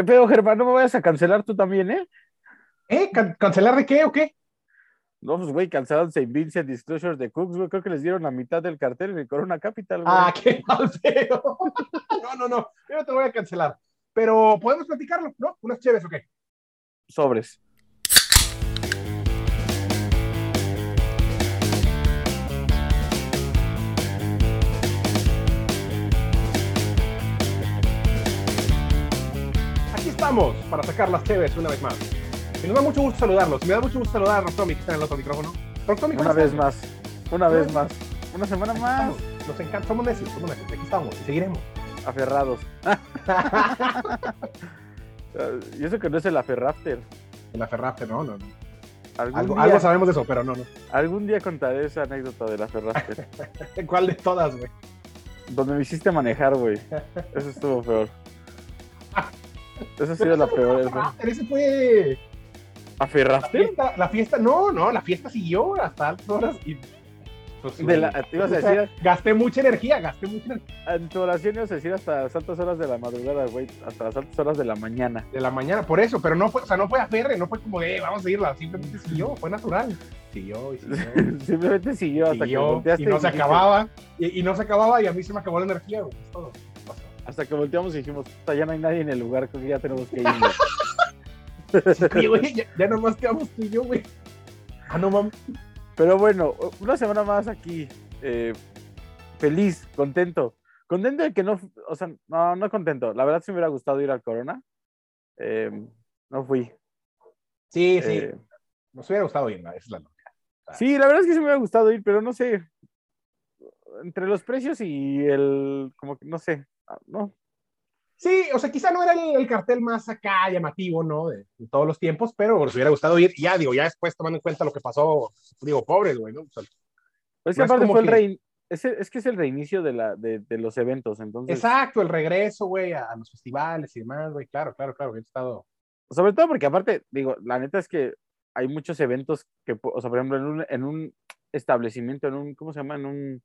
¿Qué pedo, Germán? No me vayas a cancelar tú también, ¿eh? ¿Eh? ¿Cancelar de qué o qué? No, pues, güey, cancelaron St. Vincent Disclosure de Cooks, güey. Creo que les dieron la mitad del cartel en el Corona Capital, güey. Ah, qué mal pedo. no, no, no. Yo no te voy a cancelar. Pero podemos platicarlo, ¿no? Unas chéves o qué. Sobres. Aquí estamos para sacar las chéves una vez más. Y nos da mucho gusto saludarlos. Me da mucho gusto saludar a Rocktomi, que está en el otro micrófono. Una vez más. Una vez más. Una semana más. Estamos. Nos encanta. Somos necios, somos necios. Aquí estamos y seguiremos. Aferrados. y eso que no es el aferrafter. El aferrafter, no, no, Algo, día, algo sabemos de eso, pero no, no. algún día contaré esa anécdota del aferrafter. ¿Cuál de todas, güey? donde me hiciste manejar, güey. Eso estuvo peor. Esa ha sido la peor. esa. Aferrafter, ese fue. Fiesta, la fiesta, no, no, la fiesta siguió hasta altas horas y. Pues, De la, te ibas a sea, gasté mucha energía, gasté mucha energía. en tu oración ibas a decir hasta las altas horas de la madrugada, güey. Hasta las altas horas de la mañana. de la mañana, por eso, pero no fue, o sea, no fue a ferre, no fue como de, "Eh, vamos a irla, simplemente siguió, fue natural. Siguió y siguió. Simplemente siguió hasta que siguió, volteaste y no se acababa, y, y no se acababa, y a mí se me acabó la energía, güey, es todo. Hasta que volteamos y dijimos, "Puta, ya no hay nadie en el lugar, creo que ya tenemos que ir. güey". Sí, güey, ya, ya nomás quedamos tú y yo, güey. Ah, no mames. Pero bueno, una semana más aquí. eh, feliz, contento. Contento de que no, o sea, no, no contento. La verdad sí me hubiera gustado ir al Corona. Eh, no fui. Sí, sí, Eh, nos hubiera gustado ir, ¿no? esa es la nota. sí, la verdad es que sí me hubiera gustado ir, pero no sé. Entre los precios y el, como que no sé, ah, no. Sí, o sea, quizá no era el, el cartel más acá llamativo, ¿no? De, de todos los tiempos, pero nos hubiera gustado ir. Ya, digo, ya después tomando en cuenta lo que pasó, digo, pobres, güey, ¿no? O sea, Es que aparte fue el rein, es, es que es el reinicio de, la, de, de los eventos, entonces. exacto, el regreso, güey, a, a los festivales y demás, güey, claro, claro, claro, he estado. Sobre todo porque aparte, digo, la neta es que hay muchos eventos que, o sea, por ejemplo, en un, en un establecimiento, en un, ¿cómo se llama? En un,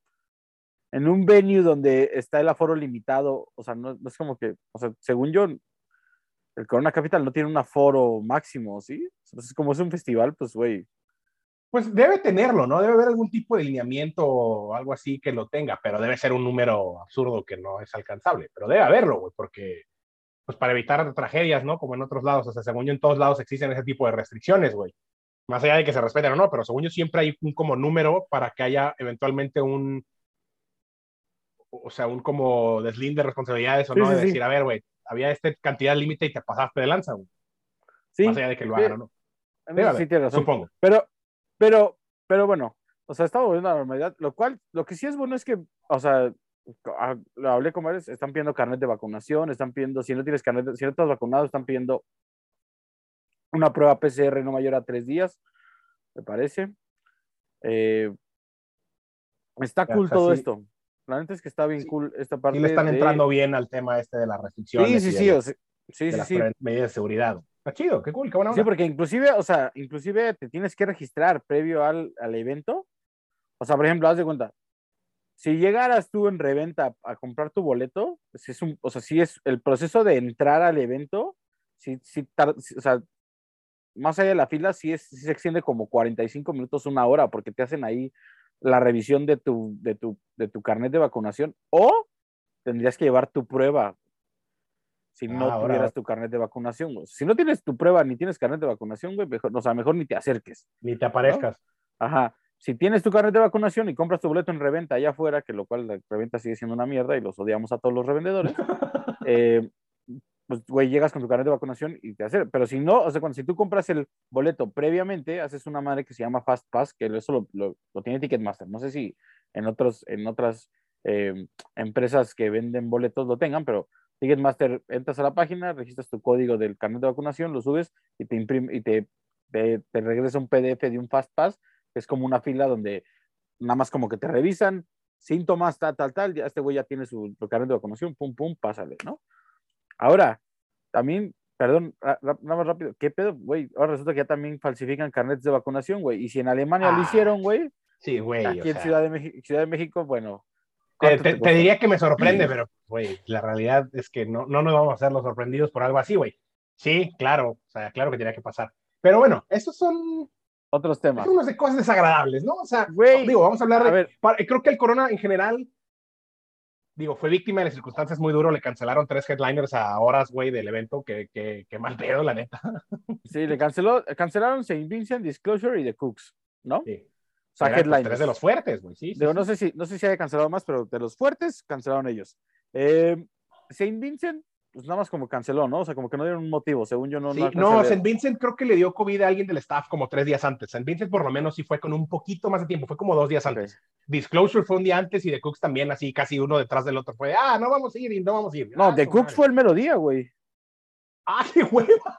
en un venue donde está el aforo limitado, o sea, no, es como que, o sea, según yo, el Corona Capital no tiene un aforo máximo, ¿sí? Entonces, como es un festival, pues, güey, Pues debe tenerlo, ¿no? Debe haber algún tipo de lineamiento o algo así que lo tenga, pero debe ser un número absurdo que no es alcanzable. Pero debe haberlo, güey, porque, pues para evitar tragedias, ¿no? Como en otros lados, o sea, según yo en todos lados existen ese tipo de restricciones, güey. Más allá de que se respeten o no, pero según yo siempre hay un como número para que haya eventualmente un, o sea, un como deslinde de responsabilidades o Sí, no, de sí. decir, a ver, güey, había esta cantidad límite y te pasaste de lanza, güey. sí, Más allá de que lo hagan o no. sí tienes razón. supongo. Pero, pero, pero bueno, o sea, estamos volviendo a la normalidad, lo cual, lo que sí es bueno es que, o sea, ah, lo hablé con varios, están pidiendo carnet de vacunación, están pidiendo, si no tienes carnet, de- si no estás vacunado, están pidiendo una prueba PCR no mayor a tres días, me parece. Eh, está cool o sea, todo sí. esto. La neta es que está bien Sí, cool esta parte. Sí le están de- entrando bien al tema este de las restricciones. Sí, y sí, de sí, las- o sea, sí, de sí, las sí. medidas de seguridad. Está chido, qué cool, qué buena Sí, onda. porque inclusive, o sea, inclusive te tienes que registrar previo al, al evento. O sea, por ejemplo, haz de cuenta, si llegaras tú en reventa a, a comprar tu boleto, pues es un, o sea, sí es el proceso de entrar al evento, sí, sí, tar- sí, o sea, más allá de la fila, sí, es, sí se extiende como 45 minutos, una hora, porque te hacen ahí la revisión de tu, de tu, de tu carnet de vacunación, o tendrías que llevar tu prueba si no Ah, ahora- tuvieras tu carnet de vacunación. güey. Si no tienes tu prueba ni tienes carnet de vacunación, güey, mejor, o sea, mejor ni te acerques. Ni te aparezcas. Ajá. Si tienes tu carnet de vacunación y compras tu boleto en reventa allá afuera, que lo cual la reventa sigue siendo una mierda y los odiamos a todos los revendedores, eh, pues, güey, llegas con tu carnet de vacunación y te haces. Pero si no, o sea, cuando si tú compras el boleto previamente, haces una madre que se llama Fast Pass, que eso lo, lo- lo tiene Ticketmaster. No sé si en, otros, en otras eh, empresas que venden boletos lo tengan, pero Ticketmaster, entras a la página, registras tu código del carnet de vacunación, lo subes y te imprime y te, te, te regresa un PDF de un Fast Pass, que es como una fila donde nada más como que te revisan, síntomas, tal, tal, tal, ya este güey ya tiene su, su carnet de vacunación, pum, pum, pásale, ¿no? Ahora, también, perdón, nada más rápido, ¿qué pedo, güey? Ahora resulta que ya también falsifican carnets de vacunación, güey, y si en Alemania lo Ah, hicieron, güey, Sí, güey. aquí o en sea, Ciudad de, México, Ciudad de México, bueno. te, diría que me sorprende, pero, güey, la realidad es que no, no nos vamos a hacer los sorprendidos por algo así, güey. Sí, claro, o sea, claro que tenía que pasar. Pero bueno, esos son otros temas. Unos de cosas desagradables, ¿no? O sea, digo, vamos a hablar de. A ver, creo que el Corona en general, digo, fue víctima de las circunstancias muy duro. Le cancelaron tres headliners a horas, güey, del evento. Que, que, mal pedo, la neta. Sí, le canceló, cancelaron Saint Vincent, Disclosure y The Cooks, ¿no? Sí. O sea, pues, headliners. tres de los fuertes, güey, sí. Digo, no sé si, no sé si haya cancelado más, pero de los fuertes cancelaron ellos. Eh, Saint Vincent pues nada más como canceló, ¿no? O sea, como que no dieron un motivo, según yo no. Sí, no, St. Vincent creo que le dio COVID a alguien del staff como tres días antes. St. Vincent por lo menos sí fue con un poquito más de tiempo, fue como dos días antes. Disclosure fue un día antes y The Cooks también, así casi uno detrás del otro. Fue, ah, no vamos a ir y no vamos a ir. No, ah, The Cooks fue el mero día, güey. Ah, qué hueva.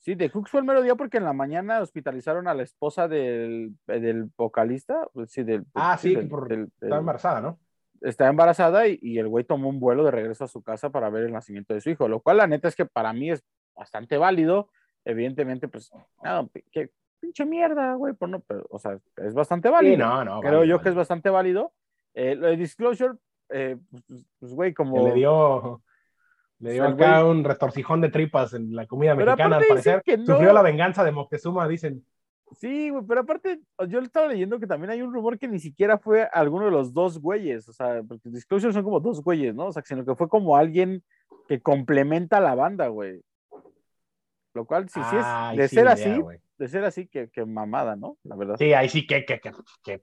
Sí, The Cooks fue el mero día porque en la mañana hospitalizaron a la esposa del, del vocalista. Pues sí, del, ah, sí, por, estaba embarazada, ¿no? Está embarazada y, el güey tomó un vuelo de regreso a su casa para ver el nacimiento de su hijo, lo cual la neta es que para mí es bastante válido. Evidentemente, pues, no, qué pinche mierda, güey, por no, pero, o sea, es bastante válido. no, no, Creo yo que es bastante válido. Eh, lo de Disclosure, eh, pues, pues, pues, güey, como... le dio... Le dio acá un retorcijón de tripas en la comida mexicana, al parecer. Que Sufrió la venganza de Moctezuma, dicen. Sí, güey, pero aparte, yo estaba leyendo que también hay un rumor que ni siquiera fue alguno de los dos güeyes, o sea, porque Disclosure son como dos güeyes, ¿no? O sea, sino que fue como alguien que complementa a la banda, güey. Lo cual, sí, sí es, de ser así, de ser así, que, que, mamada, ¿no? La verdad. Sí, ahí sí que, que, que,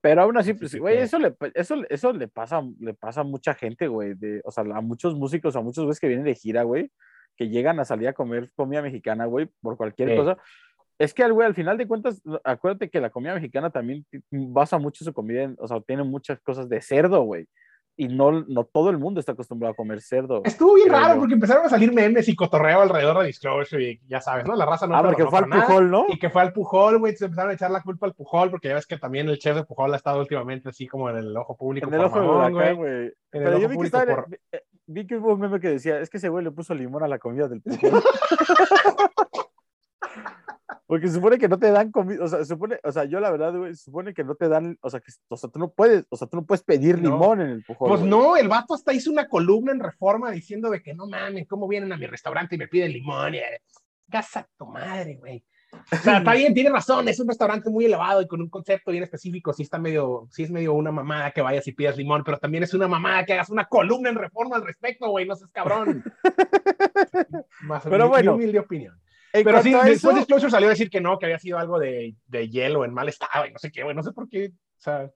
Pero aún así, pues, güey, eso le, eso, eso le pasa, le pasa a mucha gente, güey, de, o sea, a muchos músicos, a muchos güeyes que vienen de gira, güey, que llegan a salir a comer comida mexicana, güey, por cualquier cosa es que, güey, al final de cuentas, acuérdate que la comida mexicana también basa mucho su comida, en, o sea, tiene muchas cosas de cerdo, güey. Y no, no todo el mundo está acostumbrado a comer cerdo. Estuvo bien raro porque empezaron a salir memes y cotorreo alrededor de Disclosure y ya sabes, ¿no? La raza no Ah, porque fue al Pujol, ¿no? Y que fue al Pujol, güey, se empezaron a echar la culpa al Pujol porque ya ves que también el chef de Pujol ha estado últimamente así como en el ojo público. En el ojo mamón, güey. Pero yo vi que, estaba, eh, vi que hubo un meme que decía, es que ese güey le puso limón a la comida del Pujol. Porque supone que no te dan comida, o sea, supone, o sea, yo la verdad, güey, supone que no te dan, o sea, que, o sea, tú no puedes, o sea, tú no puedes pedir limón en el pujol. Pues no, el vato hasta hizo una columna en Reforma diciendo de que no mames, ¿cómo vienen a mi restaurante y me piden limón? Y, casa tu madre, güey. O sea, está bien, tiene razón, es un restaurante muy elevado y con un concepto bien específico, sí está medio, sí es medio una mamada que vayas y pidas limón, pero también es una mamada que hagas una columna en Reforma al respecto, güey, no seas cabrón. Más pero bueno, humilde opinión. Pero sí, después Disclosure salió a decir que no, que había sido algo de, de hielo en mal estado y no sé qué, güey, no sé por qué, o sea...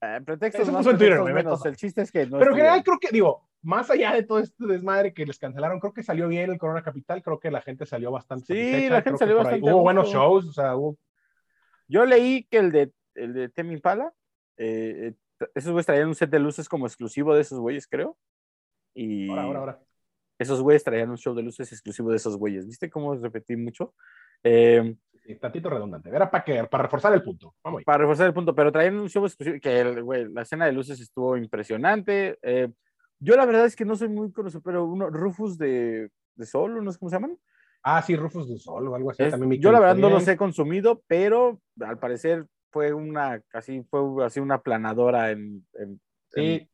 Eh, pretextos más, en Twitter, menos, el chiste es que no Pero en general creo que, digo, más allá de todo este desmadre que les cancelaron, creo que salió bien el Corona Capital, creo que la gente salió bastante Sí, la gente salió bastante Hubo buenos shows, o sea, hubo... Yo leí que el de, el de Temi Pala, eh, eh, esos güeyes traían un set de luces como exclusivo de esos güeyes, creo. Y... Ahora, ahora, ahora esos güeyes traían un show de luces exclusivo de esos güeyes. ¿Viste cómo repetí mucho? Eh, sí, tantito redundante. Era para que, para reforzar el punto. Vamos para reforzar el punto, pero traían un show exclusivo que la escena de luces estuvo impresionante. Eh, yo la verdad es que no soy muy conocido, pero uno, Rufus de, de Sol, ¿no sé cómo se llaman? Ah, sí, Rufus de Sol o algo así. yo la verdad no los he consumido, pero al parecer fue una, casi fue así una planadora en, en, sí.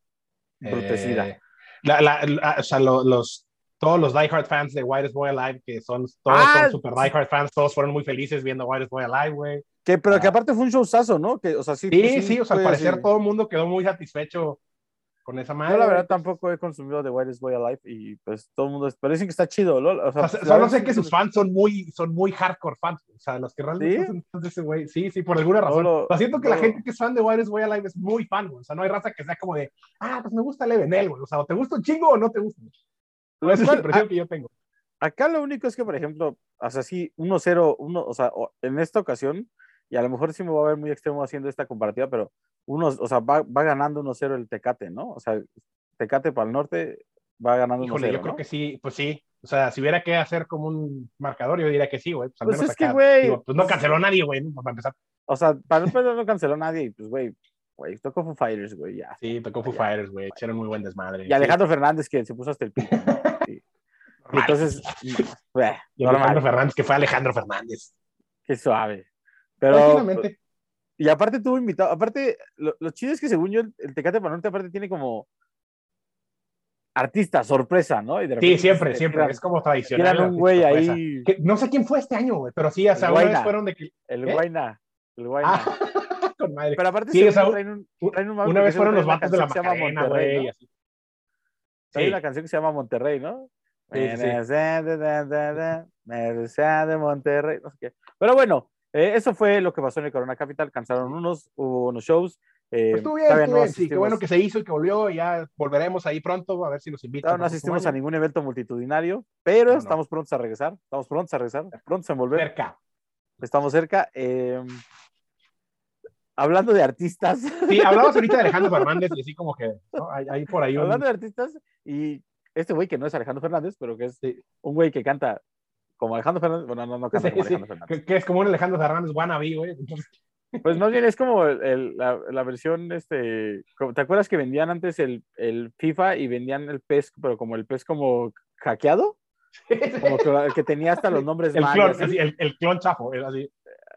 brutecida. Eh, la, la, o sea, los, todos los diehard fans de Whitest Boy Alive, que son todos ah, son super diehard fans, todos fueron muy felices viendo Whitest Boy Alive, güey. Que, pero que ah. aparte fue un showzazo, ¿no? Que, o sea, sí, sí, sí, o sea, al parecer todo el mundo quedó muy satisfecho con esa madre. Yo la verdad tampoco he consumido The Whitest Boy Alive y pues todo el mundo, pero dicen que está chido, ¿no? O sea, solo sé que sus fans son muy, son muy hardcore fans, o sea, los que realmente son fans de ese güey, sí, sí, por alguna razón. Lo, siento que la gente que es fan de Whitest Boy Alive es muy fan, güey. o sea, no hay raza que sea como de, ah, pues me gusta Levenel, güey, o sea, o te gusta un chingo o no te gusta. Esa es la impresión que yo tengo. Acá lo único es que, por ejemplo, o sea, sí, 1-0, o sea, en esta ocasión, y a lo mejor sí me voy a ver muy extremo haciendo esta comparativa, pero uno, o sea, va, va ganando 1-0 el Tecate, ¿no? O sea, Tecate para el norte va ganando 1-0. Yo creo que sí, pues sí. O sea, si hubiera que hacer como un marcador, yo diría que sí, güey. Pues, pues es que, güey. Pues no canceló nadie, güey, para empezar. O sea, para empezar no canceló nadie, y pues, güey, güey, tocó Foo Fighters, güey, ya. Sí, tocó Foo Fighters, güey, echaron muy buen desmadre. Y Alejandro Fernández, que se puso hasta el pico. Entonces, y Alejandro Fernández, que fue Alejandro Fernández. Qué suave. Pero. Y aparte tuvo invitado, aparte, lo, chido es que según yo, el, Tecate Panorte aparte tiene como. artista sorpresa, ¿no? Y de Sí, siempre, se siempre. Es como tradicional. tiran un güey sorpresa. ahí, Que no sé quién fue este año, güey, pero sí, o sea, El una vez fueron de que. el ¿Eh? Guayna, el Guayna. Ah, con madre. Pero aparte Sí, según o sea, traen un, traen un Una vez fueron los vatos de la canción que se llama Macarena, Monterrey, güey. ¿no? así. Hay Sí. una canción que se llama Monterrey, ¿no? Mercedes, de Monterrey, no sé qué. Pero bueno, eh, eso fue lo que pasó en el Corona Capital. Cansaron unos, hubo unos shows. eh, Pues estuvo bien, estuvo no bien, sí, qué bueno que se hizo y que volvió. y Ya volveremos ahí pronto a ver si nos invitan. todavía no asistimos a ningún evento multitudinario, pero No, no. estamos prontos a regresar. Estamos prontos a regresar, prontos a volver. Cerca. Estamos cerca. eh, hablando de artistas, Sí, hablamos ahorita de Alejandro Fernández y así como que ¿no? hay, hay por ahí un... hablando de artistas, y este güey que no es Alejandro Fernández, pero que es Sí. un güey que canta como Alejandro Fernández, bueno, no, no canta Sí, como sí, Alejandro Fernández. que, es como un Alejandro Fernández wannabe, güey. Entonces, Pues más bien es como el- el- la, la versión, este, ¿te acuerdas que vendían antes el, el FIFA y vendían el PES, pero como el PES como hackeado? Como que, que tenía hasta los nombres el, mal, clon, así. así, el, el clon chafo, era así.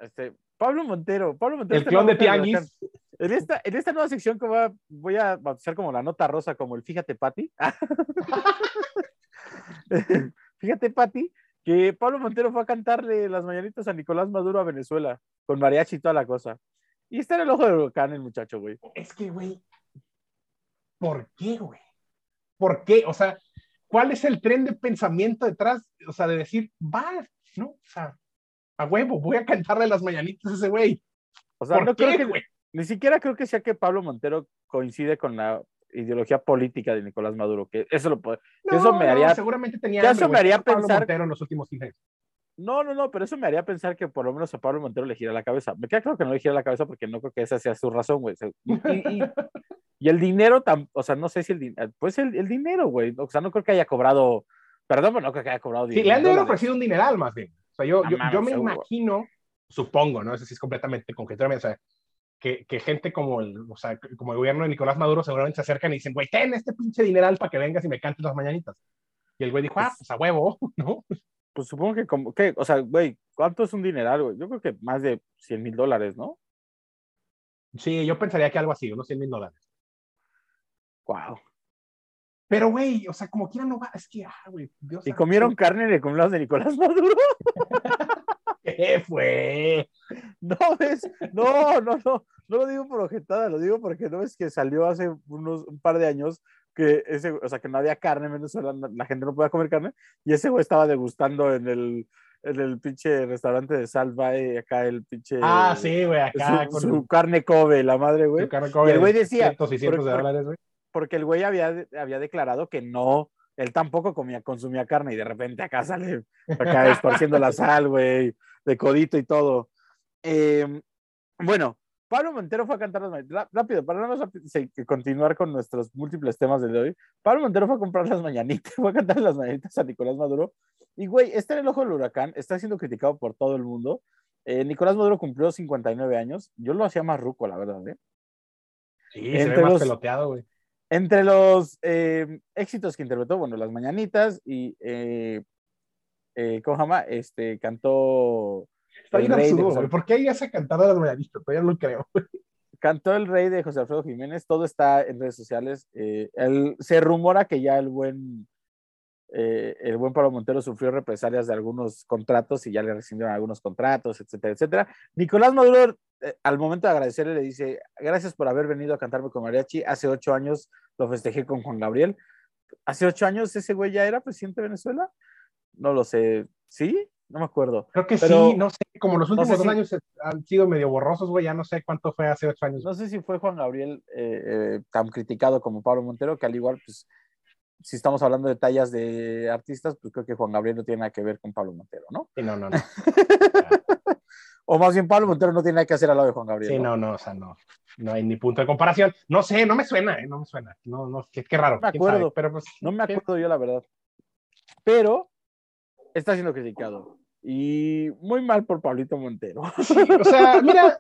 Este, Pablo Montero, Pablo Montero. El clon de. Tianguis. En esta, en esta nueva sección que voy a, voy a bautizar como la nota rosa, como el Fíjate Pati. Fíjate Pati, que Pablo Montero fue a cantarle las mañanitas a Nicolás Maduro a Venezuela, con mariachi y toda la cosa. Y está en el ojo del huracán el muchacho, güey. Es que, güey, ¿por qué, güey? ¿Por qué? O sea, ¿cuál es el tren de pensamiento detrás? O sea, de decir, va, ¿no? O sea, a huevo, voy a cantarle las mañanitas a ese güey. O sea, ¿Por no qué, creo que, güey? ni siquiera creo que sea que Pablo Montero coincide con la ideología política de Nicolás Maduro, que eso lo puede. No, eso me no, haría- seguramente tenía hambre, eso me haría Pablo pensar- Montero en los últimos 15 años. No, no, no, pero eso me haría pensar que por lo menos a Pablo Montero le gira la cabeza. Me queda claro que no le gira la cabeza porque no creo que esa sea su razón, güey. Y, y- y- y el dinero, tam- o sea, no sé si el dinero, pues el, el dinero, güey. O sea, no creo que haya cobrado, perdón, pero no creo que haya cobrado Sí, dinero. le han de haber ofrecido un dineral más bien. O sea, yo, yo, yo me imagino, supongo, ¿no? Eso sí es completamente conjetura o sea, que, que gente como el, o sea, como el gobierno de Nicolás Maduro seguramente se acercan y dicen, güey, ten este pinche dineral para que vengas y me cantes las mañanitas. Y el güey dijo, ah, pues a huevo, ¿no? Pues supongo que como, que, o sea, güey, ¿cuánto es un dineral, güey? Yo creo que más de 100 mil dólares, ¿no? Sí, yo pensaría que algo así, unos 100 mil dólares. Wow. Pero, güey, o sea, como quiera no va, es que, ah, güey, Dios ¿Y comieron carne en el cumpleaños de Nicolás Maduro? ¿Qué fue? No, ves, no, no, no, no lo digo por objetada, lo digo porque no es que salió hace unos un par de años que ese, o sea, que no había carne en Venezuela, la gente no podía comer carne, y ese güey estaba degustando en el, en el pinche restaurante de Salvae, acá el pinche Ah, sí, güey, acá su, con su carne Kobe, la madre, güey, su carne y el güey de decía, cientos y cientos de dólares, güey. Porque el güey había, había declarado que no, él tampoco comía, consumía carne, y de repente acá sale, acá esparciendo la sal, güey, de codito y todo. Eh, bueno, Pablo Montero fue a cantar las mañanitas. Rápido, para no continuar con nuestros múltiples temas del de hoy. Pablo Montero fue a comprar las mañanitas, fue a cantar las mañanitas a Nicolás Maduro. Y, güey, está en el ojo del huracán, está siendo criticado por todo el mundo. Eh, Nicolás Maduro cumplió 59 años. Yo lo hacía más ruco, la verdad, ¿eh? Sí, se ve Entre más los- peloteado, güey. Entre los eh, éxitos que interpretó, bueno, las mañanitas y, eh, eh, ¿cómo se llama? Este, cantó Está bien absurdo, güey. ¿Por qué hay esa cantada de las mañanitas? Todavía no lo creo. cantó el rey de José Alfredo Jiménez, todo está en redes sociales. eh, él- se rumora que ya el buen, eh, el buen Pablo Montero sufrió represalias de algunos contratos y ya le rescindieron algunos contratos, etcétera, etcétera. Nicolás Maduro, eh, al momento de agradecerle, le dice, gracias por haber venido a cantarme con mariachi. Hace ocho años lo festejé con Juan Gabriel. Hace ocho años ese güey ya era presidente de Venezuela. No lo sé. ¿Sí? No me acuerdo. Creo que Pero- sí, no sé, como los no últimos dos años han sido medio borrosos, güey, ya no sé cuánto fue hace ocho años. No sé si fue Juan Gabriel eh, eh, tan criticado como Pablo Montero, que al igual, pues, si estamos hablando de tallas de artistas, pues creo que Juan Gabriel no tiene nada que ver con Pablo Montero, ¿no? Sí, no, no, no. O más bien, Pablo Montero no tiene nada que hacer al lado de Juan Gabriel. Sí, ¿no? no, no, o sea, no. No hay ni punto de comparación. No sé, no me suena, ¿eh? No me suena. No, no, qué, qué raro. No me sabe, acuerdo. pero pues. No me ¿qué? acuerdo yo, la verdad. Pero está siendo criticado. Y muy mal por Pablito Montero. Sí, o sea, mira.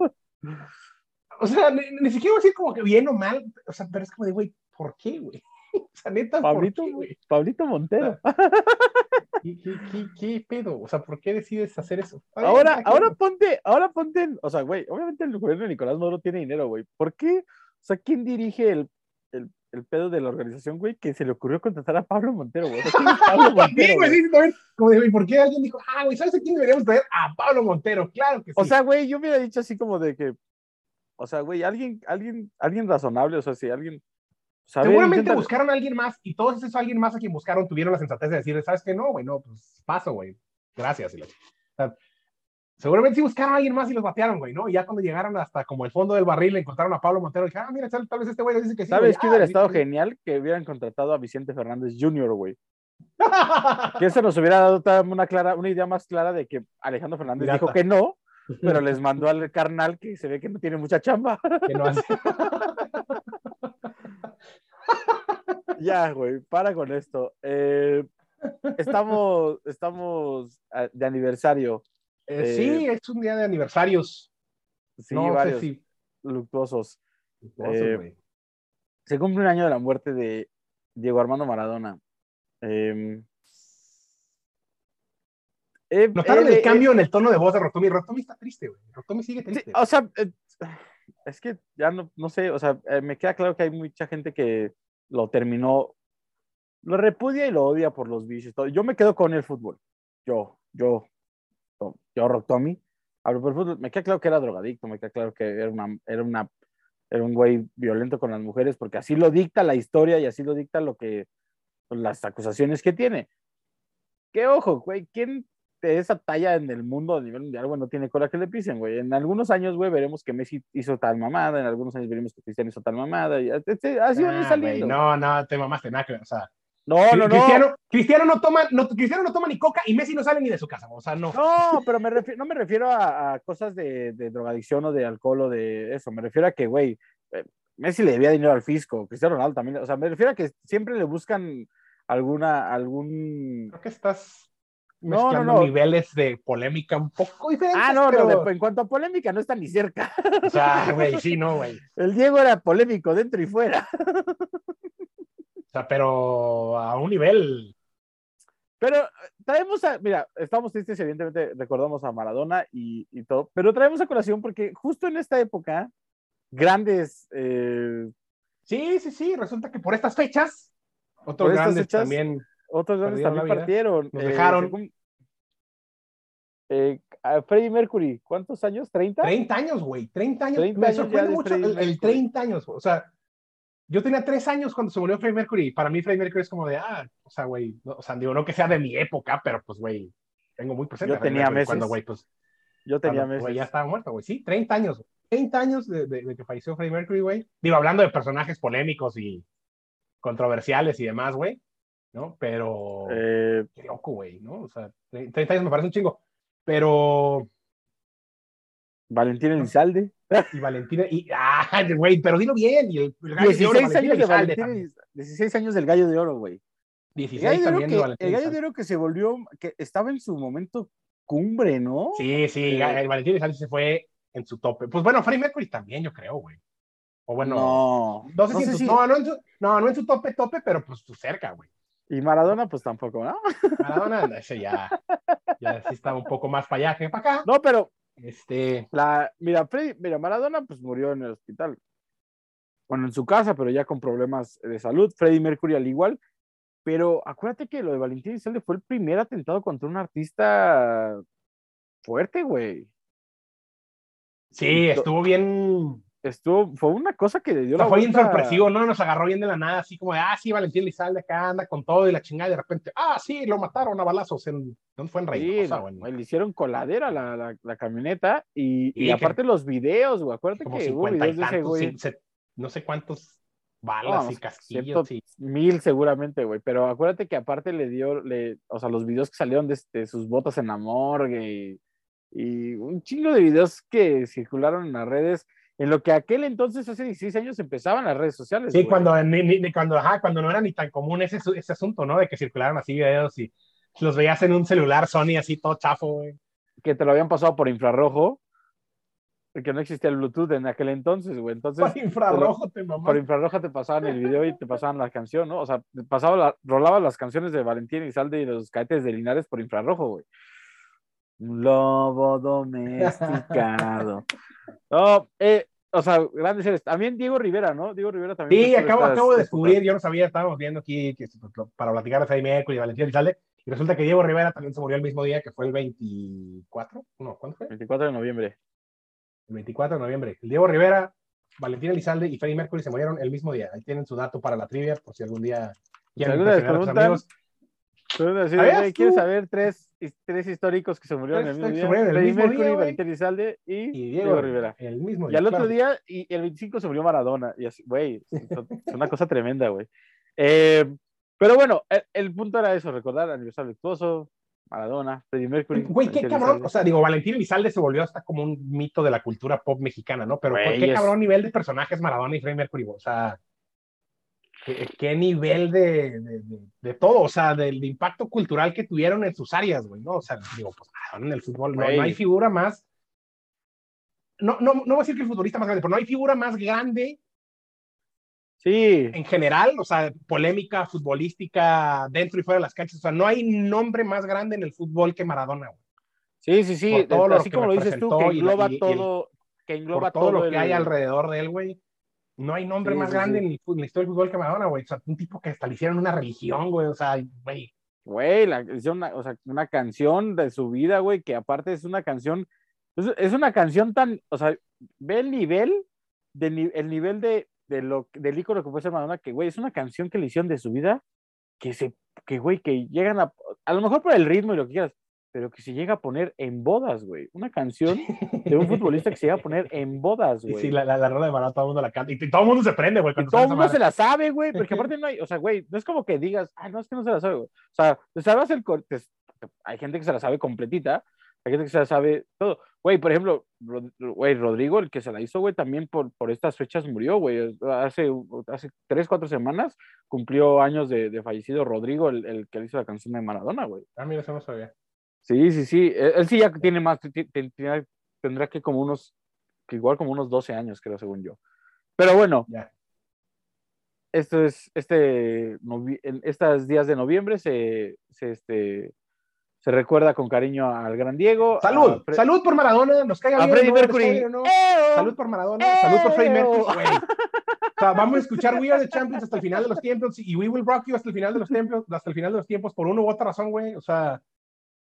O sea, ni, ni siquiera voy a decir como que bien o mal. O sea, pero es como de, güey, ¿por qué, güey? O sea, neta, Pablito, ¿por qué, güey? Pablito Montero. ¿Qué, qué, qué, qué pedo? O sea, ¿por qué decides hacer eso? Ahora, ahora ponte, ahora ponte, en- o sea, güey, obviamente el gobierno de Nicolás Maduro tiene dinero, güey. ¿Por qué? O sea, ¿quién dirige el, el el pedo de la organización, güey, que se le ocurrió contratar a Pablo Montero, güey. O sea, ¿quién es Pablo Sí, Montero, güey, güey? sí, también, como de, ¿y por qué alguien dijo, ah, güey, ¿sabes a quién deberíamos traer? A Pablo Montero, claro que sí. O sea, güey, yo hubiera dicho así como de que, o sea, güey, alguien, alguien, alguien razonable, o sea, si alguien. Seguramente intenta- buscaron a alguien más y todos esos alguien más a quien buscaron tuvieron la sensatez de decirle, ¿sabes qué? No, güey, no, pues paso, güey. Gracias. y la- o sea, seguramente sí buscaron a alguien más y los batearon, güey, ¿no? Y ya cuando llegaron hasta como el fondo del barril encontraron a Pablo Montero y dijeron, ah, mira, tal, tal vez este güey dice que sí. ¿Sabes güey. qué Ah, hubiera sí, estado sí. genial? Que hubieran contratado a Vicente Fernández Jr., güey. Que eso nos hubiera dado una, clara, una idea más clara de que Alejandro Fernández Pirata. dijo que no, pero les mandó al carnal que se ve que no tiene mucha chamba. Que no hace. ya, güey, para con esto. Eh, estamos, estamos ah, de aniversario. Eh, sí, es un día de aniversarios. Sí, no varios sé si. luctuosos. Eh. Se cumple un año de la muerte de Diego Armando Maradona. Eh, eh, ¿Notaron el eh, cambio en el tono de voz de Rotomi? Rotomi está triste, güey. Rotomi sigue Sí, triste. o sea, eh, es que ya no, no sé, o sea, eh, me queda claro que hay mucha gente que lo terminó, lo repudia y lo odia por los vicios. todo. Yo me quedo con el fútbol. Yo, yo, yo, yo Rotomi, hablo por el fútbol. Me queda claro que era drogadicto, me queda claro que era una, era una, era un güey violento con las mujeres, porque así lo dicta la historia y así lo dicta lo que, las acusaciones que tiene. Que ojo, güey, ¿quién de esa talla en el mundo a nivel mundial, güey, no tiene cola que le pisen, güey. En algunos años, güey, veremos que Messi hizo tal mamada, en algunos años veremos que Cristiano hizo tal mamada, y este, así van Ah, saliendo. güey, no, no, te mamaste nada O sea, no, no, no. Cristiano, Cristiano no toma, no, Cristiano no toma ni coca y Messi no sale ni de su casa. O sea, no. No, pero me refiero, no me refiero a, a cosas de, de drogadicción o de alcohol o de eso. Me refiero a que, güey, eh, Messi le debía dinero al fisco, Cristiano Ronaldo también. O sea, me refiero a que siempre le buscan alguna, algún. Creo que estás No, no, no. niveles de polémica un poco diferentes. Ah, no, pero... no, en cuanto a polémica, no está ni cerca. O sea, güey, sí, no, güey. El Diego era polémico dentro y fuera. O sea, pero a un nivel. Pero eh, traemos a, mira, estamos tristes, evidentemente recordamos a Maradona y, y todo, pero traemos a colación porque justo en esta época, grandes, eh, Sí, sí, sí. Resulta que por estas fechas, otros Por estas grandes fechas, también. Otros grandes también partieron. Nos eh, dejaron. eh, a Freddie Mercury, ¿cuántos años? ¿30? 30 años, güey. 30 años. 30 Me años sorprende de mucho el, el Mercury. 30 años. O sea, yo tenía 3 años cuando se murió Freddie Mercury. Para mí, Freddie Mercury es como de, ah, o sea, güey. no- o sea, digo, no que sea de mi época, pero pues, güey, tengo muy presente. Yo tenía meses. Cuando, güey, pues, Yo tenía cuando, meses. güey, ya estaba muerto, güey. Sí, 30 años. 30 años de, de- de que falleció Freddie Mercury, güey. Digo, hablando de personajes polémicos y controversiales y demás, güey. ¿No? Pero. Eh, Qué loco, güey, ¿no? O sea, 30 años me parece un chingo. Pero. Valentín Elizalde. Y Valentina. Y. ¡Ah, güey! Pero dilo bien. Y el, el gallo de oro, 16 años de Valentín también. Eliz- 16 años del gallo de oro, güey. El 16 gallo de oro también de que, Valentín el gallo de oro que se volvió, que estaba en su momento cumbre, ¿no? Sí, sí, Eh, el Valentín Elizalde se fue en su tope. Pues bueno, Freddie Mercury también, yo creo, güey. O bueno. No, no, sé no si en su, si- no, no, en su, no, no en su tope, tope, pero pues cerca, güey. Y Maradona, pues tampoco, ¿no? Maradona, ese ya, ya sí estaba un poco más para allá que para acá. No, pero Este, la, mira, Freddy, mira, Maradona pues murió en el hospital. Bueno, en su casa, pero ya con problemas de salud. Freddie Mercury al igual. Pero acuérdate que lo de Valentín Elizalde fue el primer atentado contra un artista fuerte, güey. sí, estuvo bien. Estuvo, fue una cosa que le dio O sea, la fue bien sorpresivo, ¿no? Nos agarró bien de la nada, así como de, ah, sí, Valentín Elizalde acá anda con todo y la chingada, y de repente, ah, sí, lo mataron a balazos en, ¿dónde fue en Sí, Reynosa? no, o en- le hicieron coladera la, la, la camioneta y, y que- aparte los videos, güey. Acuérdate como que hubo 50 y videos de ese güey. se- no sé cuántos balas No, y casquillos. y- mil seguramente, güey. Pero acuérdate que aparte le dio, le, o sea, los videos que salieron de este, sus botas en la morgue y, y un chingo de videos que circularon en las redes, en lo que aquel entonces, hace 16 años, empezaban las redes sociales. Sí, güey. cuando, ni- ni- cuando, ajá, cuando no era ni tan común ese, ese asunto, ¿no? De que circularon así videos y los veías en un celular Sony así todo chafo, güey. Que te lo habían pasado por infrarrojo, que no existía el Bluetooth en aquel entonces, güey. Entonces, Por infrarrojo te mamá. por infrarroja te pasaban el video y te pasaban la canción, ¿no? O sea, pasaba la, rolaba las canciones de Valentín Elizalde y los cadetes de Linares por infrarrojo, güey. Un lobo domesticado. No, eh, o sea, grandes seres. También Diego Rivera, ¿no? Diego Rivera también. Sí, acabo, acabo de descubrir, yo no sabía, estábamos viendo aquí que, para platicar de Freddie Mercury y Valentín Elizalde, y resulta que Diego Rivera también se murió el mismo día, que fue el 24, no, ¿cuándo fue? 24 de noviembre. El 24 de noviembre. El Diego Rivera, Valentín Elizalde y Freddie Mercury se murieron el mismo día. Ahí tienen su dato para la trivia, por si algún día quieren impresionar a sus amigos. ¿Quieres saber tres, tres históricos que se murieron el mismo día? Freddie Mercury, Valentín Elizalde y, Diego, Rivera. El mismo día. Y al otro día, y el 25 se murió Maradona. Y así, güey, es una cosa tremenda, güey. Eh, pero bueno, el, punto era eso, recordar aniversario virtuoso, Maradona, Freddie Mercury. Güey, qué cabrón, o sea, digo, Valentín Elizalde se volvió hasta como un mito de la cultura pop mexicana, ¿no? Pero qué cabrón nivel de personajes Maradona y Freddie Mercury, o sea, qué, nivel de, de, de, todo, o sea, del impacto cultural que tuvieron en sus áreas, güey, ¿no? O sea, digo, pues en el fútbol no, no, hay figura más, no, no, no voy a decir que el futbolista más grande, pero no hay figura más grande Sí. En general, o sea, polémica futbolística dentro y fuera de las canchas. O sea, no hay nombre más grande en el fútbol que Maradona. Sí, sí, sí. Todo así como lo dices tú, que engloba todo, que engloba todo, lo que hay alrededor de él, güey. No hay nombre más grande en, la historia del fútbol que Maradona, güey. O sea, un tipo que hasta le hicieron una religión, güey. O sea, güey. Güey, la, una, o sea, una canción de su vida, güey, que aparte es una canción, es, una canción tan, o sea, ve el nivel, de, el nivel de, de lo, del ícono que puede ser Madonna, que, güey, es una canción que le hicieron de su vida, que se, que, güey, que llegan a, a lo mejor por el ritmo y lo que quieras, pero que se llega a poner en bodas, güey. Una canción de un futbolista que se llega a poner en bodas, güey. Sí, la, la, la rola de Maradona todo el mundo la canta. Y, todo el mundo se prende, güey. Todo el mundo se la sabe, güey. Porque aparte no hay, o sea, güey, no es como que digas, ah, no, es que no se la sabe, güey. O sea, te sabes el corte. Hay gente que se la sabe completita, hay gente que se la sabe todo. Güey, por ejemplo, güey, Rodrigo, el que se la hizo, güey, también por, por estas fechas murió, güey. Hace, hace tres, cuatro semanas cumplió años de, de fallecido Rodrigo, el, el, que le hizo la canción de Maradona, güey. Ah, mira, eso no sabía. Sí, sí, sí. Él, sí ya tiene más, tendrá que como unos, que igual como unos 12 años, creo, según yo. Pero bueno, ya. esto es, este, en estos días de noviembre se, se este, se recuerda con cariño al gran Diego. Salud, salud por Maradona, nos caiga a Freddie Mercury. Salud por Maradona, salud por Freddie Mercury, O sea, vamos a escuchar We Are the Champions hasta el final de los tiempos y We Will Rock You hasta el final de los tiempos, hasta el final de los tiempos por una u otra razón, güey. O sea,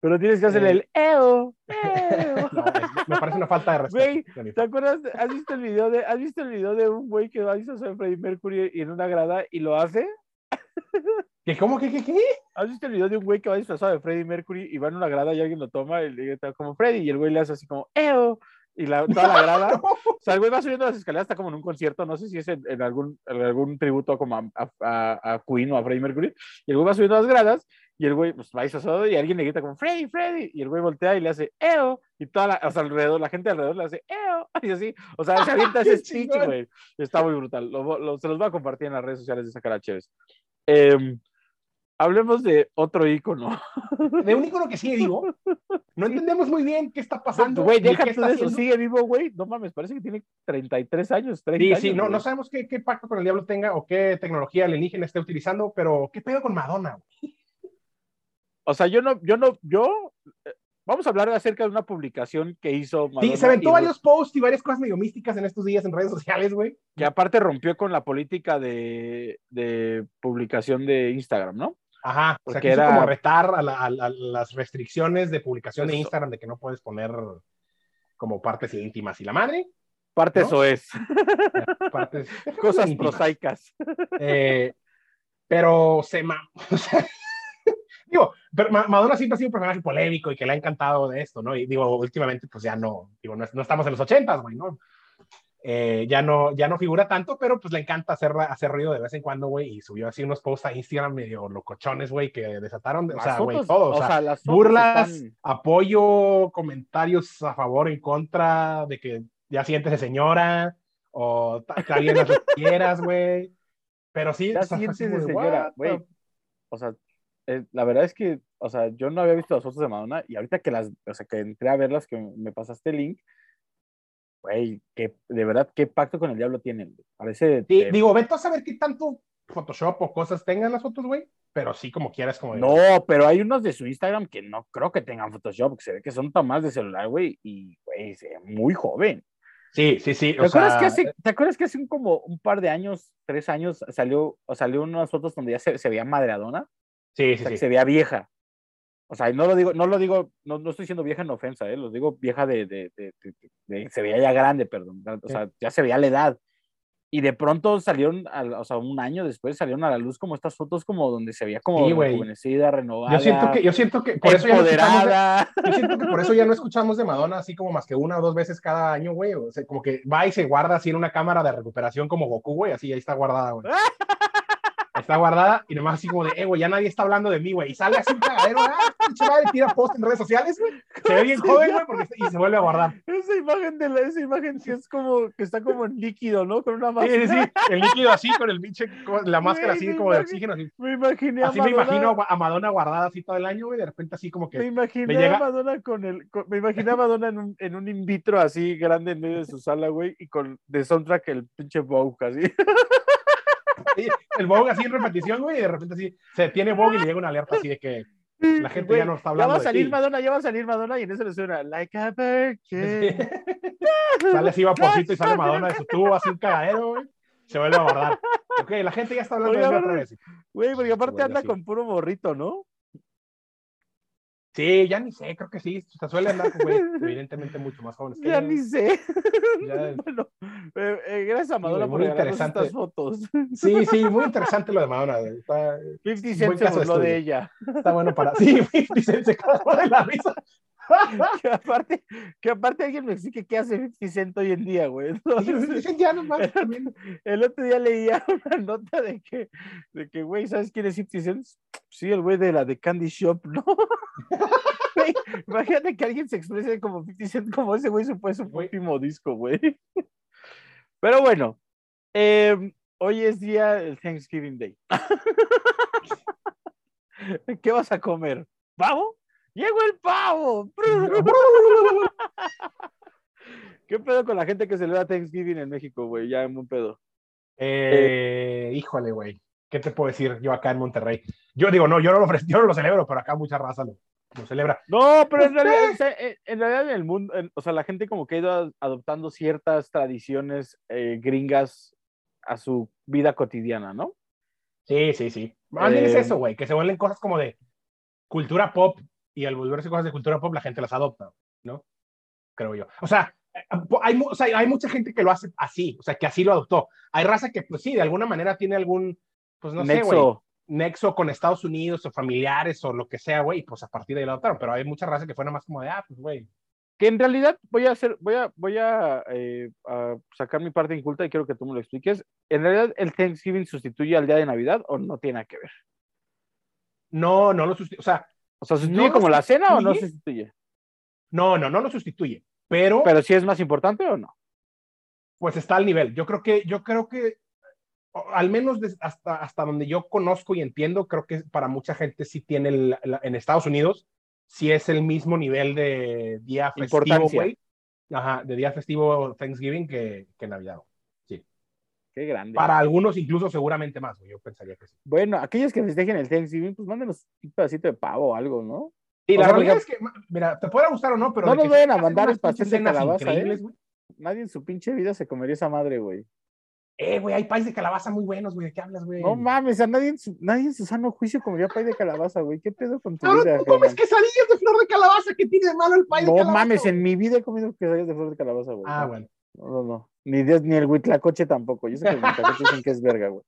pero tienes que hacerle el eo. me parece una falta de respeto. Güey, ¿te acuerdas? ¿Has visto el video de, ¿has visto el video de un güey que va a disfrazar Freddie Mercury y en una grada y lo hace? ¿Qué, ¿Cómo? ¿Qué, qué, qué? ¿Has visto el video de un güey que va disfrazado de Freddie Mercury y va en una grada y alguien lo toma y le dice como Freddie y el güey le hace así como ¡Eo! Y la, toda la grada. O sea, el güey va subiendo las escaleras, está como en un concierto, no sé si es en, algún, en algún tributo como a, a, a, Queen o a Freddie Mercury. Y el güey va subiendo las gradas y el güey pues, va disfrazado y alguien le grita como Freddy, Freddy. Y el güey voltea y le hace ¡Eo! Y toda la, o sea, alrededor, la gente alrededor le hace ¡Eo! Y así, o sea, se avienta ese speech, güey. Está muy brutal. Lo, se los voy a compartir en las redes sociales de Sacara Chévez. Eh, hablemos de otro ícono. De un ícono que sigue vivo. No entendemos muy bien qué está pasando. Güey, déjate de eso, sigue vivo, güey. No mames, parece que tiene 33 años, 30 sí, sí, no, no sabemos qué, qué, pacto con el diablo tenga o qué tecnología alienígena esté utilizando, pero ¿qué pedo con Madonna? O sea, yo no, yo no, yo... Eh, vamos a hablar acerca de una publicación que hizo Madonna. Sí, se aventó varios posts y varias cosas medio místicas en estos días en redes sociales, güey. Que aparte rompió con la política de, de publicación de Instagram, ¿no? Ajá, o sea, que era como retar a, las restricciones de publicación de Instagram de que no puedes poner como partes íntimas y la madre. Partes o es. Partes, Cosas prosaicas. Eh, pero se digo, pero Madonna siempre ha sido un personaje polémico y que le ha encantado de esto, ¿no? Y digo, últimamente, pues ya no, digo, no, no estamos en los ochentas, güey, ¿no? Eh, ya, no, ya no figura tanto, pero pues le encanta hacer, hacer ruido de vez en cuando, güey, y subió así unos posts a Instagram medio locochones, güey, que desataron, o sea, güey, todo, o, sea, las burlas, apoyo, comentarios a favor, en contra, de que ya sientes señora, o alguien las quieras, güey, pero sí, ya o sientes señora, güey, o sea, eh, la verdad es que, o sea, yo no había visto las fotos de Madonna, y ahorita que las, o sea, que entré a verlas, que me pasaste el link, güey, que de verdad, ¿qué pacto con el diablo tienen? Parece. Sí, digo, vete a saber qué tanto Photoshop o cosas tengan las fotos, güey. Pero sí, como quieras, como. No, pero hay unos de su Instagram que no creo que tengan Photoshop, que se ve que son tomas de celular, güey, y, güey, se ve muy joven. Sí, sí, sí. ¿Te, acuerdas que hace, ¿Te acuerdas que hace un, como un par de años, tres años, salió, o salió unas fotos donde ya se, se veía madreadona? Sí, sí, sí. se veía vieja. O sea, no lo digo, no lo digo, no, no estoy diciendo vieja en ofensa, ¿eh? lo digo vieja de, de, de, de, se veía ya grande, perdón. O sea, ya se veía la edad. Y de pronto salieron, o sea, un año después salieron a la luz como estas fotos como donde se veía como sí, rejuvenecida, renovada. Yo siento que, yo siento que por eso ya no yo siento que por eso ya no escuchamos de Madonna así como más que una o dos veces cada año, güey. O sea, como que va y se guarda así en una cámara de recuperación como Goku, güey, así ahí está guardada, güey. está guardada y nomás así como de, eh, güey, ya nadie está hablando de mí, güey. Y sale así un cagadero, ah, madre, tira post en redes sociales, güey. Se ve bien joven, güey, porque, y se vuelve a guardar. Esa imagen de la, esa imagen que es como, que está como en líquido, ¿no? Con una máscara. Sí, sí, sí, el líquido así, con el pinche, con la máscara así como de oxígeno. Así. Me imaginé a Así me imagino a Madonna guardada así todo el año, güey, de repente así como que. Me imaginé llega... a Madonna con el, me imaginé a Madonna en un, en un in vitro así grande en medio de su sala, güey, y con de soundtrack el pinche Vogue así. el Vogue así en repetición, güey, y de repente así se tiene Vogue y le llega una alerta así de que la gente ya no está hablando. Ya va a salir Madonna, ya va a salir Madonna y en eso le suena Like a Virgin. sale así vaporcito y sale Madonna de su tubo, así un cagadero, güey. Se vuelve a guardar. Ok, la gente ya está hablando de otra vez. Güey, porque aparte anda con puro morrito, ¿no? Sí, ya ni sé, creo que sí. Se suele andar con evidentemente mucho más jóvenes. ya ni sé. bueno, eh, eh, gracias a Madonna por interesante. estas fotos. Sí, sí, muy interesante lo de Madonna. Está, 50 Cent se burló de ella. Está bueno para. Sí, 50 Cent se cagó de la risa. que, aparte, que aparte alguien me explique qué hace 50 Cent hoy en día, güey. Sí, ya nomás, el, el, otro día leía una nota de que, de que, güey, ¿sabes quién es 50 Cent? Sí, el güey de la de Candy Shop, ¿no? imagínate que alguien se exprese como 50 Cent, como ese güey fue su último disco, güey. Pero bueno, eh, hoy es día del Thanksgiving Day. ¿Qué vas a comer? ¿Pavo? ¡Llegó el pavo! ¿Qué pedo con la gente que celebra Thanksgiving en México, güey? Ya en un pedo. Eh, híjole, güey. ¿Qué te puedo decir yo acá en Monterrey? Yo digo, no, yo no lo, yo no lo celebro, pero acá mucha raza lo, celebra. No, pero en realidad, en, realidad en el mundo, o sea, la gente como que ha ido adoptando ciertas tradiciones eh, gringas a su vida cotidiana, ¿no? Sí, sí, sí. Más bien es eh, eso, güey, que se vuelven cosas como de cultura pop y al volverse cosas de cultura pop la gente las adopta, ¿no? Creo yo. O sea, hay, o sea, hay mucha gente que lo hace así, o sea, que así lo adoptó. Hay raza que, pues sí, de alguna manera tiene algún, pues no sé, güey, nexo con Estados Unidos o familiares o lo que sea, güey, pues a partir de ahí lo adoptaron. Pero hay mucha raza que fue nada más como de, ah, pues güey. Que en realidad voy a hacer, voy a, voy a, eh, a sacar mi parte inculta y quiero que tú me lo expliques. ¿En realidad el Thanksgiving sustituye al día de Navidad o no tiene nada que ver? No, no lo sustituye. O sea, o sea, ¿sustituye como la cena o no sustituye? No, no, no lo sustituye. Pero. Pero si es más importante o no. Pues está al nivel. Yo creo que, yo creo que, al menos hasta, hasta donde yo conozco y entiendo, creo que para mucha gente sí tiene el, en Estados Unidos, sí es el mismo nivel de día festivo, güey. Ajá, de día festivo Thanksgiving que, que Navidad. Qué grande. Para algunos incluso seguramente más, yo pensaría que sí. Bueno, aquellos que festejen el Thanksgiving, pues mándenos un pedacito de pavo o algo, ¿no? Y la realidad es que, mira, te puede gustar o no, pero... No nos vayan a mandar el pastel de calabaza, ¿eh? Nadie en su pinche vida se comería esa madre, güey. Eh, güey, hay país de calabaza muy buenos, güey. ¿De qué hablas, güey? No mames, a nadie en su, nadie en su sano juicio comería pay de calabaza, güey. ¿Qué pedo con tu vida? No comes quesadillas de flor de calabaza. ¿Qué tiene de malo el pay de calabaza? No mames, en mi vida he comido quesadillas de flor de calabaza, güey. Ah, bueno. No, no, no. Ni, Dios, ni el huitlacoche tampoco. Yo sé que el huitlacoche dicen que es verga, güey.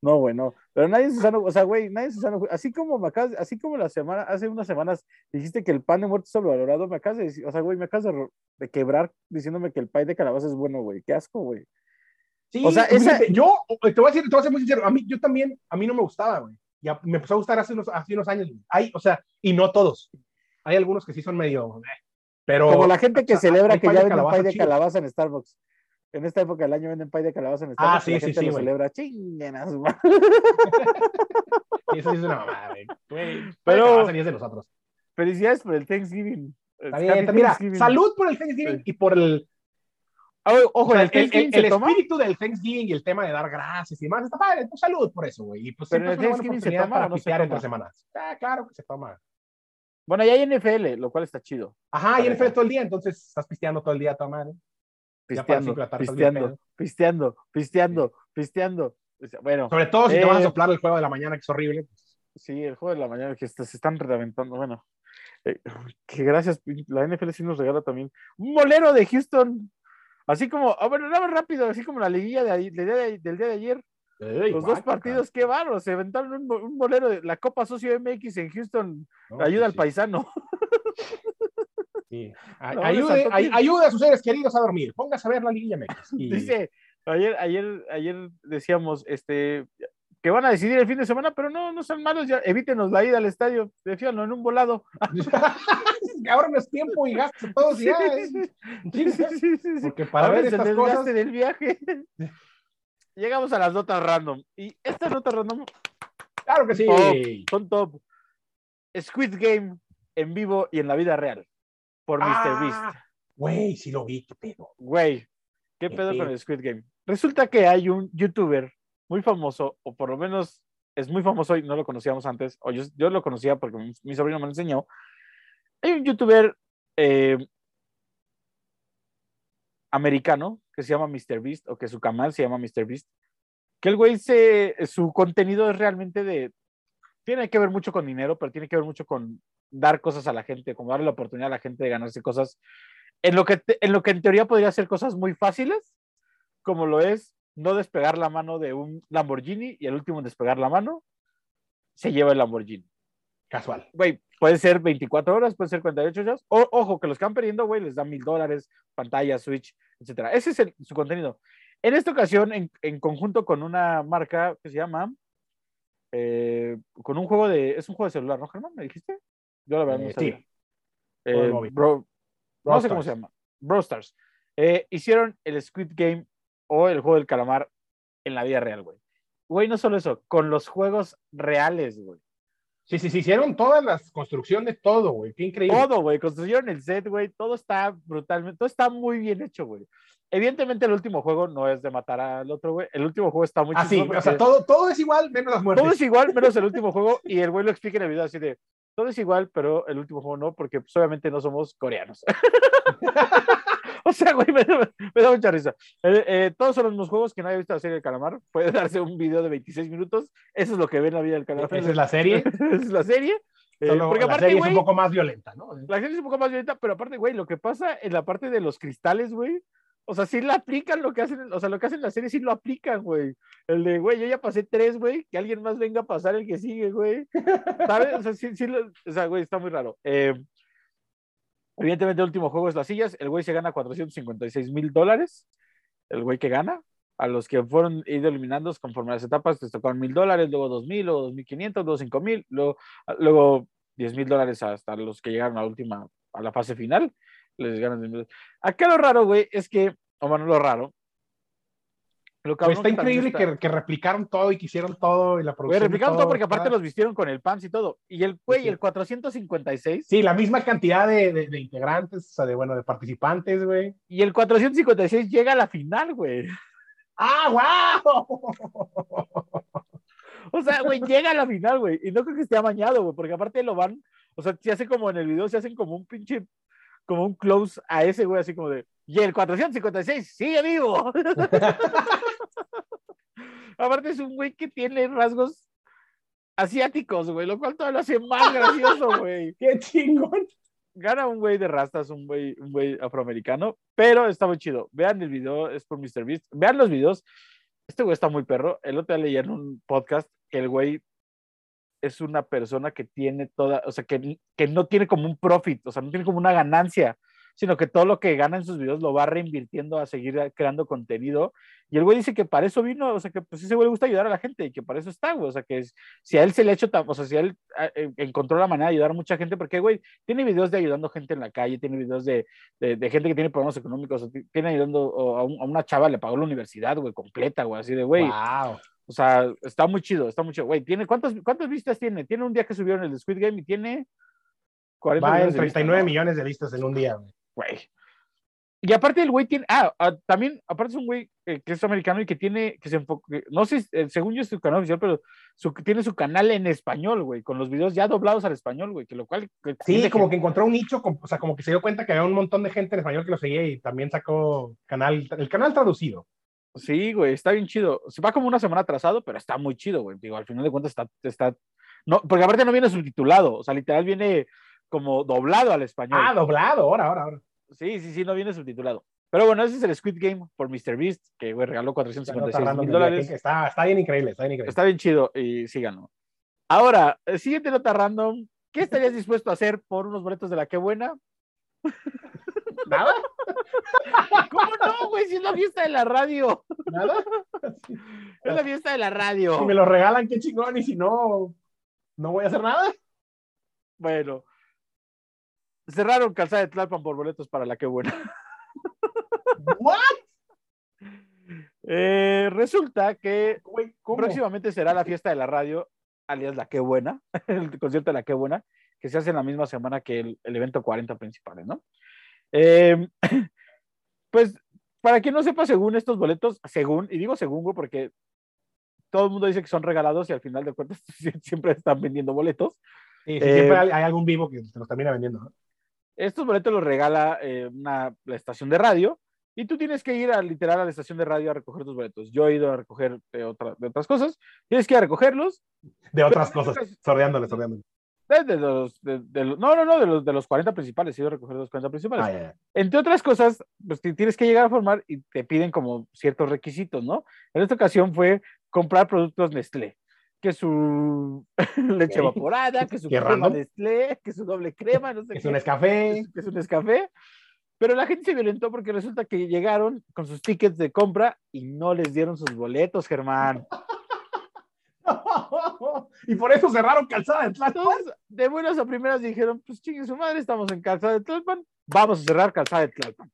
No, güey, no. Pero nadie en Susano, o sea, güey, nadie en Susano, así como me acabas, así como la semana, hace unas semanas dijiste que el pan de muerto es sobrevalorado, me acabas de decir, o sea, güey, me acabas de, quebrar diciéndome que el pay de calabaza es bueno, güey. Qué asco, güey. Sí, o sea, esa... yo te voy a decir, te voy a ser muy sincero, a mí, yo también, a mí no me gustaba, güey. Ya me empezó a gustar hace unos, hace unos años. Hay, o sea, y no todos. Hay algunos que sí son medio, eh, pero. Como la gente que celebra que ya venden pay de calabaza en Starbucks. En esta época del año venden pay de calabaza en Estados Ah, sí, la gente sí, lo celebra. Chinguenas, Eso sí es una mamada, güey. Pero. de los otros. Felicidades por el Thanksgiving. Está bien, mira, salud por el Thanksgiving y por el. ojo, el, el, el, espíritu del Thanksgiving y el tema de dar gracias y demás está padre. Pues salud por eso, güey. Y pues Pero el Thanksgiving se toma para no se entre semanas. Ah, claro que se toma. Bueno, y hay NFL, lo cual está chido. Ajá, hay NFL todo el día, entonces estás pisteando todo el día tu madre. pisteando, pisteando, pisteando, pisteando, pisteando. Bueno. Sobre todo si te vas a eh, soplar el juego de la mañana, que es horrible. Sí, el juego de la mañana que se están reventando. Bueno, eh, que gracias, la NFL sí nos regala también un bolero de Houston. Así como, ah, bueno, nada más rápido, así como la liguilla del, día de, ayer. Los dos partidos, qué barro, se inventaron un, un, bolero de la Copa Socio MX en Houston. ayuda al paisano. Sí. ayude, a sus seres queridos a dormir. Póngase a ver la liguilla MX. Dice, ayer, ayer, ayer decíamos, este, que van a decidir el fin de semana, pero no, no son malos, ya evítenos la ida al estadio, defíanlo en un volado. Ahora no es tiempo y gasto todos ya. Porque para ver estas cosas del viaje. Llegamos a las notas random. Y estas notas random. Claro que sí. son top. Squid Game en vivo y en la vida real. Por Mr. Beast. Ah, güey, sí lo vi, qué pedo. Güey, ¿qué, pedo, con el Squid Game? Resulta que hay un youtuber muy famoso, o por lo menos es muy famoso y no lo conocíamos antes, o yo, yo lo conocía porque mi, sobrino me lo enseñó. Hay un youtuber eh, americano que se llama MrBeast, o que su canal se llama MrBeast, que el güey se, su contenido es realmente de, tiene que ver mucho con dinero, pero tiene que ver mucho con dar cosas a la gente, como darle la oportunidad a la gente de ganarse cosas, en lo que, en, lo que en teoría podría ser cosas muy fáciles, como lo es no despegar la mano de un Lamborghini y el último en despegar la mano se lleva el Lamborghini. Casual. Güey, puede ser 24 horas, puede ser 48 horas. O, ojo, que los que van perdiendo, güey, les dan mil dólares, pantalla, Switch, etcétera. Ese es su contenido. En esta ocasión, en, en, conjunto con una marca que se llama, eh, con un juego de, es un juego de celular, ¿no, Germán? ¿Me dijiste? Yo la verdad no eh, sabía. Eh, no sé cómo se llama. Brawl Stars. hicieron el Squid Game o el juego del calamar en la vida real, güey. Güey, no solo eso, con los juegos reales, güey. Sí, sí, sí, hicieron todas las construcciones, todo, güey, qué increíble. Todo, güey, construyeron el set, güey, todo está brutalmente, todo está muy bien hecho, güey. Evidentemente el último juego no es de matar al otro, güey. El último juego está muy Ah, sí, o sea, todo, todo es igual, menos las muertes. Todo es igual, menos el último juego, y el güey lo explica en el video así de, todo es igual, pero el último juego no, porque pues, obviamente no somos coreanos. O sea, güey, me, da mucha risa. Eh, eh, todos son los mismos juegos que nadie ha visto la serie del calamar. Puede darse un video de 26 minutos. Eso es lo que ve en la vida del calamar. Esa es la serie. Esa es la serie. Eh, porque la serie es un poco más violenta, ¿no? La serie es un poco más violenta, pero aparte, güey, lo que pasa en la parte de los cristales, güey, o sea, sí la aplican lo que hacen, o sea, lo que hacen en la serie sí lo aplican, güey. El de, güey, yo ya pasé tres, güey, que alguien más venga a pasar el que sigue, güey. ¿Sabes? O sea, sí, sí, o sea, güey, está muy raro. Eh, Evidentemente, el último juego es las sillas. El güey se gana 456 mil dólares. El güey que gana. A los que fueron ido eliminando conforme las etapas, les tocaron mil dólares, luego dos mil, luego dos mil quinientos, luego cinco mil, luego, luego diez mil dólares hasta los que llegaron a la última, a la fase final. Les ganan Acá lo raro, güey, es que, o bueno, lo raro, pues está increíble que, replicaron todo y que hicieron todo y la producción. replicaron todo, porque aparte los vistieron con el PANS y todo. Y el güey, el 456. Sí, la misma cantidad de, integrantes, o sea, de bueno, de participantes, güey. Y el 456 llega a la final, güey. ¡Ah, wow! o sea, güey, llega a la final, güey. Y no creo que esté amañado, güey, porque aparte lo van, o sea, se hace como en el video, se hacen como un pinche, como un close a ese, güey, así como de y el 456 sigue vivo. Aparte es un güey que tiene rasgos asiáticos, güey, lo cual todo lo hace más gracioso, güey. Qué chingón. Gana un güey de rastas, un güey, un güey afroamericano, pero está muy chido. Vean el video, es por Mr. Beast. Vean los videos. Este güey está muy perro. El otro día leí en un podcast que el güey es una persona que tiene toda, o sea, que, que no tiene como un profit, o sea, no tiene como una ganancia sino que todo lo que gana en sus videos lo va reinvirtiendo a seguir creando contenido. Y el güey dice que para eso vino, o sea, que pues ese güey le gusta ayudar a la gente y que para eso está, güey. O sea, que si a él se le ha hecho, o sea, si él eh, encontró la manera de ayudar a mucha gente, porque, güey, tiene videos de ayudando gente en la calle, tiene videos de, de, gente que tiene problemas económicos, tiene ayudando a, una chava, le pagó la universidad, güey, completa, güey, así de, güey. Wow. O sea, está muy chido, está muy chido. Güey, ¿tiene, cuántas, ¿cuántas vistas tiene? Tiene un día que subieron el Squid Game y tiene 40 Va en 39 millones de vistas en un día, güey güey. Y aparte el güey tiene, ah, ah, también, aparte es un güey eh, que es americano y que tiene, que se enfoca, no sé, eh, según yo es su canal oficial, pero su, tiene su canal en español, güey, con los videos ya doblados al español, güey, que lo cual... sí, como que... encontró un nicho, o sea, como que se dio cuenta que había un montón de gente en español que lo seguía y también sacó canal, el canal traducido. Sí, güey, está bien chido. Se va como una semana atrasado, pero está muy chido, güey. Digo, al final de cuentas está, está, no, porque aparte no viene subtitulado, o sea, literal viene como doblado al español. Ah, doblado, ahora, ahora, ahora. Sí, sí, sí, no viene subtitulado. Pero bueno, ese es el Squid Game por Mr. Beast, que güey, regaló 456 mil dólares. Está, está bien increíble, está bien increíble. Está bien chido y sí ganó. Ahora, siguiente nota random. ¿Qué estarías dispuesto a hacer por unos boletos de la qué buena? ¿Nada? ¿Cómo no, güey? Si es la fiesta de la radio. ¿Nada? Es la fiesta de la radio. Si me lo regalan, qué chingón, y si no, no voy a hacer nada. Bueno. Cerraron Calzada de Tlalpan por boletos para la que buena. ¿What? Eh, resulta que próximamente será la fiesta de la radio, alias La Qué Buena, el concierto de La Qué Buena, que se hace en la misma semana que el, evento 40 principales, ¿no? Eh, pues, para quien no sepa, según estos boletos, según, y digo según, porque todo el mundo dice que son regalados y al final de cuentas siempre están vendiendo boletos. Sí, siempre eh, hay algún vivo que se los termina vendiendo. ¿no? Estos boletos los regala eh, una, la estación de radio y tú tienes que ir a literal a la estación de radio a recoger tus boletos. Yo he ido a recoger de, otra, de otras cosas, tienes que ir a recogerlos. De otras cosas, sordeándole, sordeándole. De, los, de, los, no, no, no, de los, de los 40 principales, he ido a recoger los 40 principales. Ah, Entre otras cosas, pues tienes que llegar a formar y te piden como ciertos requisitos, ¿no? En esta ocasión fue comprar productos Nestlé que su leche evaporada, que su crema Nestlé, que su doble crema, no sé que qué. Es un escafé. Que es un escafé. Pero la gente se violentó porque resulta que llegaron con sus tickets de compra y no les dieron sus boletos, Germán. y por eso cerraron Calzada de Tlalpan. de buenas a primeras dijeron, pues chingue su madre, estamos en Calzada de Tlalpan, vamos a cerrar Calzada de Tlalpan.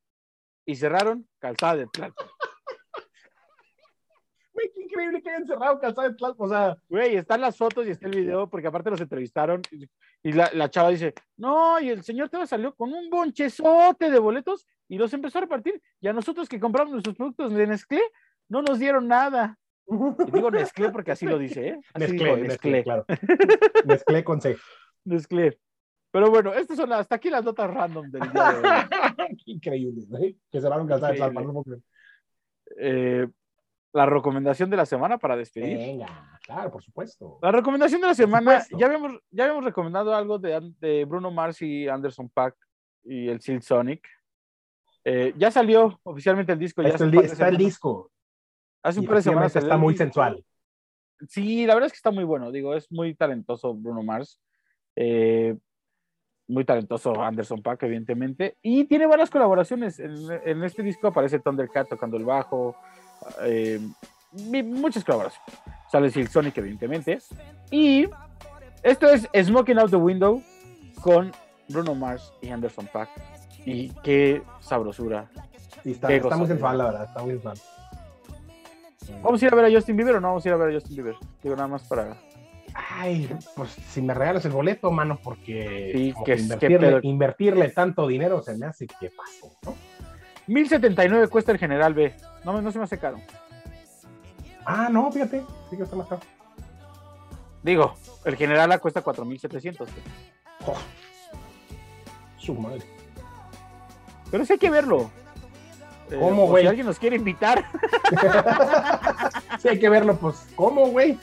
Y cerraron Calzada de Tlalpan. Güey, qué increíble que hayan cerrado Calzada de Tlalpan. O sea, güey, están las fotos y está el video, porque aparte los entrevistaron y, la, la, chava dice, no, y el señor te salió con un bonchezote de boletos y los empezó a repartir. Y a nosotros que compramos nuestros productos de Nestlé, no nos dieron nada. Y digo Nestlé porque así lo dice, ¿eh? Nestlé, claro. Nestlé con C. Nestlé. Pero bueno, estas son hasta aquí las notas random del día de hoy. Increíble, ¿eh? Que cerraron Calzada de Tlalpan, no eh, la recomendación de la semana para despedir. Venga, claro, por supuesto. La recomendación de la semana, ya habíamos, ya habíamos recomendado algo de, de Bruno Mars y Anderson Pack y el Silk Sonic. Eh, ya salió oficialmente el disco. Ya está, el, está el, disco. Hace un par de semanas. Está muy sensual. Sí, la verdad es que está muy bueno. Digo, es muy talentoso Bruno Mars. Eh, muy talentoso Anderson Pack, evidentemente. Y tiene varias colaboraciones. En, en este disco aparece Thundercat tocando el bajo eh, muchas colaboraciones. Sale Silk Sonic, evidentemente. Y esto es Smoking Out the Window con Bruno Mars y Anderson Pack. Y qué sabrosura. está, está muy sensual, la verdad. Está muy sensual. ¿Vamos a ir a ver a Justin Bieber o no vamos a ir a ver a Justin Bieber? Digo, nada más para. Ay, pues si me regalas el boleto, mano, porque sí, que, invertirle, invertirle, tanto dinero se me hace que paso, ¿no? 1079 cuesta el General B. No, no se me hace caro. Ah, no, fíjate. Sí que está más caro. Digo, el General A cuesta 4700. Oh, su madre. Pero sí hay que verlo. Eh, ¿Cómo, güey? si alguien nos quiere invitar. sí hay que verlo, pues, ¿cómo, güey?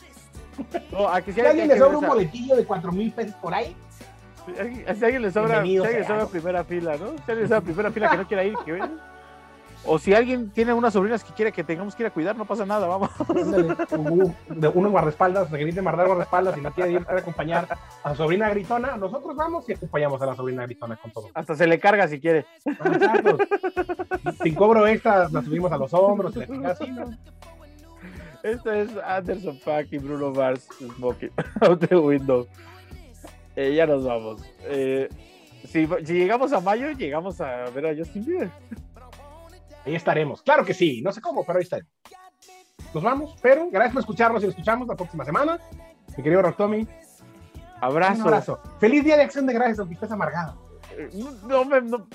No, a que si, alguien le sobra un boletillo de 4 mil pesos por ahí. Si alguien le sobra, si alguien sobra primera fila, ¿no? Si alguien le sobra primera fila que no quiera ir, que venga. O si alguien tiene unas sobrinas que quiere que tengamos que ir a cuidar, no pasa nada, vamos. de uno guardaespaldas, que grite guardar guardaespaldas y no quiere ir a acompañar a su sobrina gritona, nosotros vamos y acompañamos a la sobrina gritona con todo. Hasta se le carga si quiere. Sin cobro extra, la subimos a los hombros, así, ¿no? Esto es Anderson Pack y Bruno Mars Smoking out the window. Eh, ya nos vamos. Eh, si, si llegamos a mayo, llegamos a ver a Justin Bieber. Ahí estaremos. Claro que sí. No sé cómo, pero ahí estaremos. Nos vamos, pero gracias por escucharnos y nos escuchamos la próxima semana. Mi querido Rock Tommy. Abrazo. Un abrazo. Feliz día de acción de gracias, aunque estés amargado. No, no, no,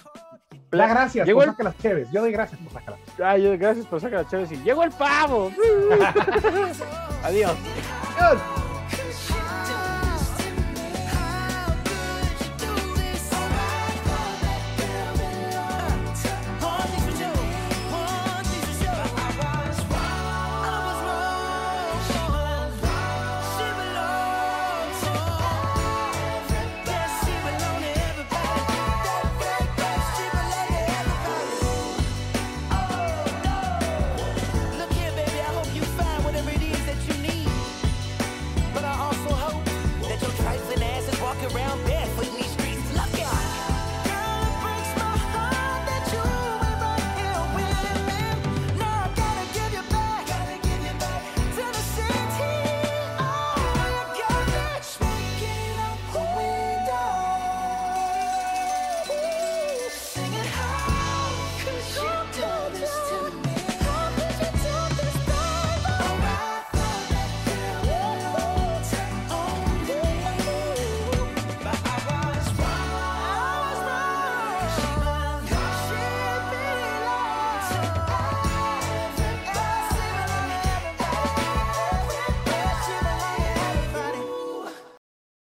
Da gracias Llegó por el- sacar las chéves. Yo doy gracias por sacar las Ay, gracias por sacar la chévere. y Llegó el pavo. Adiós. Adiós.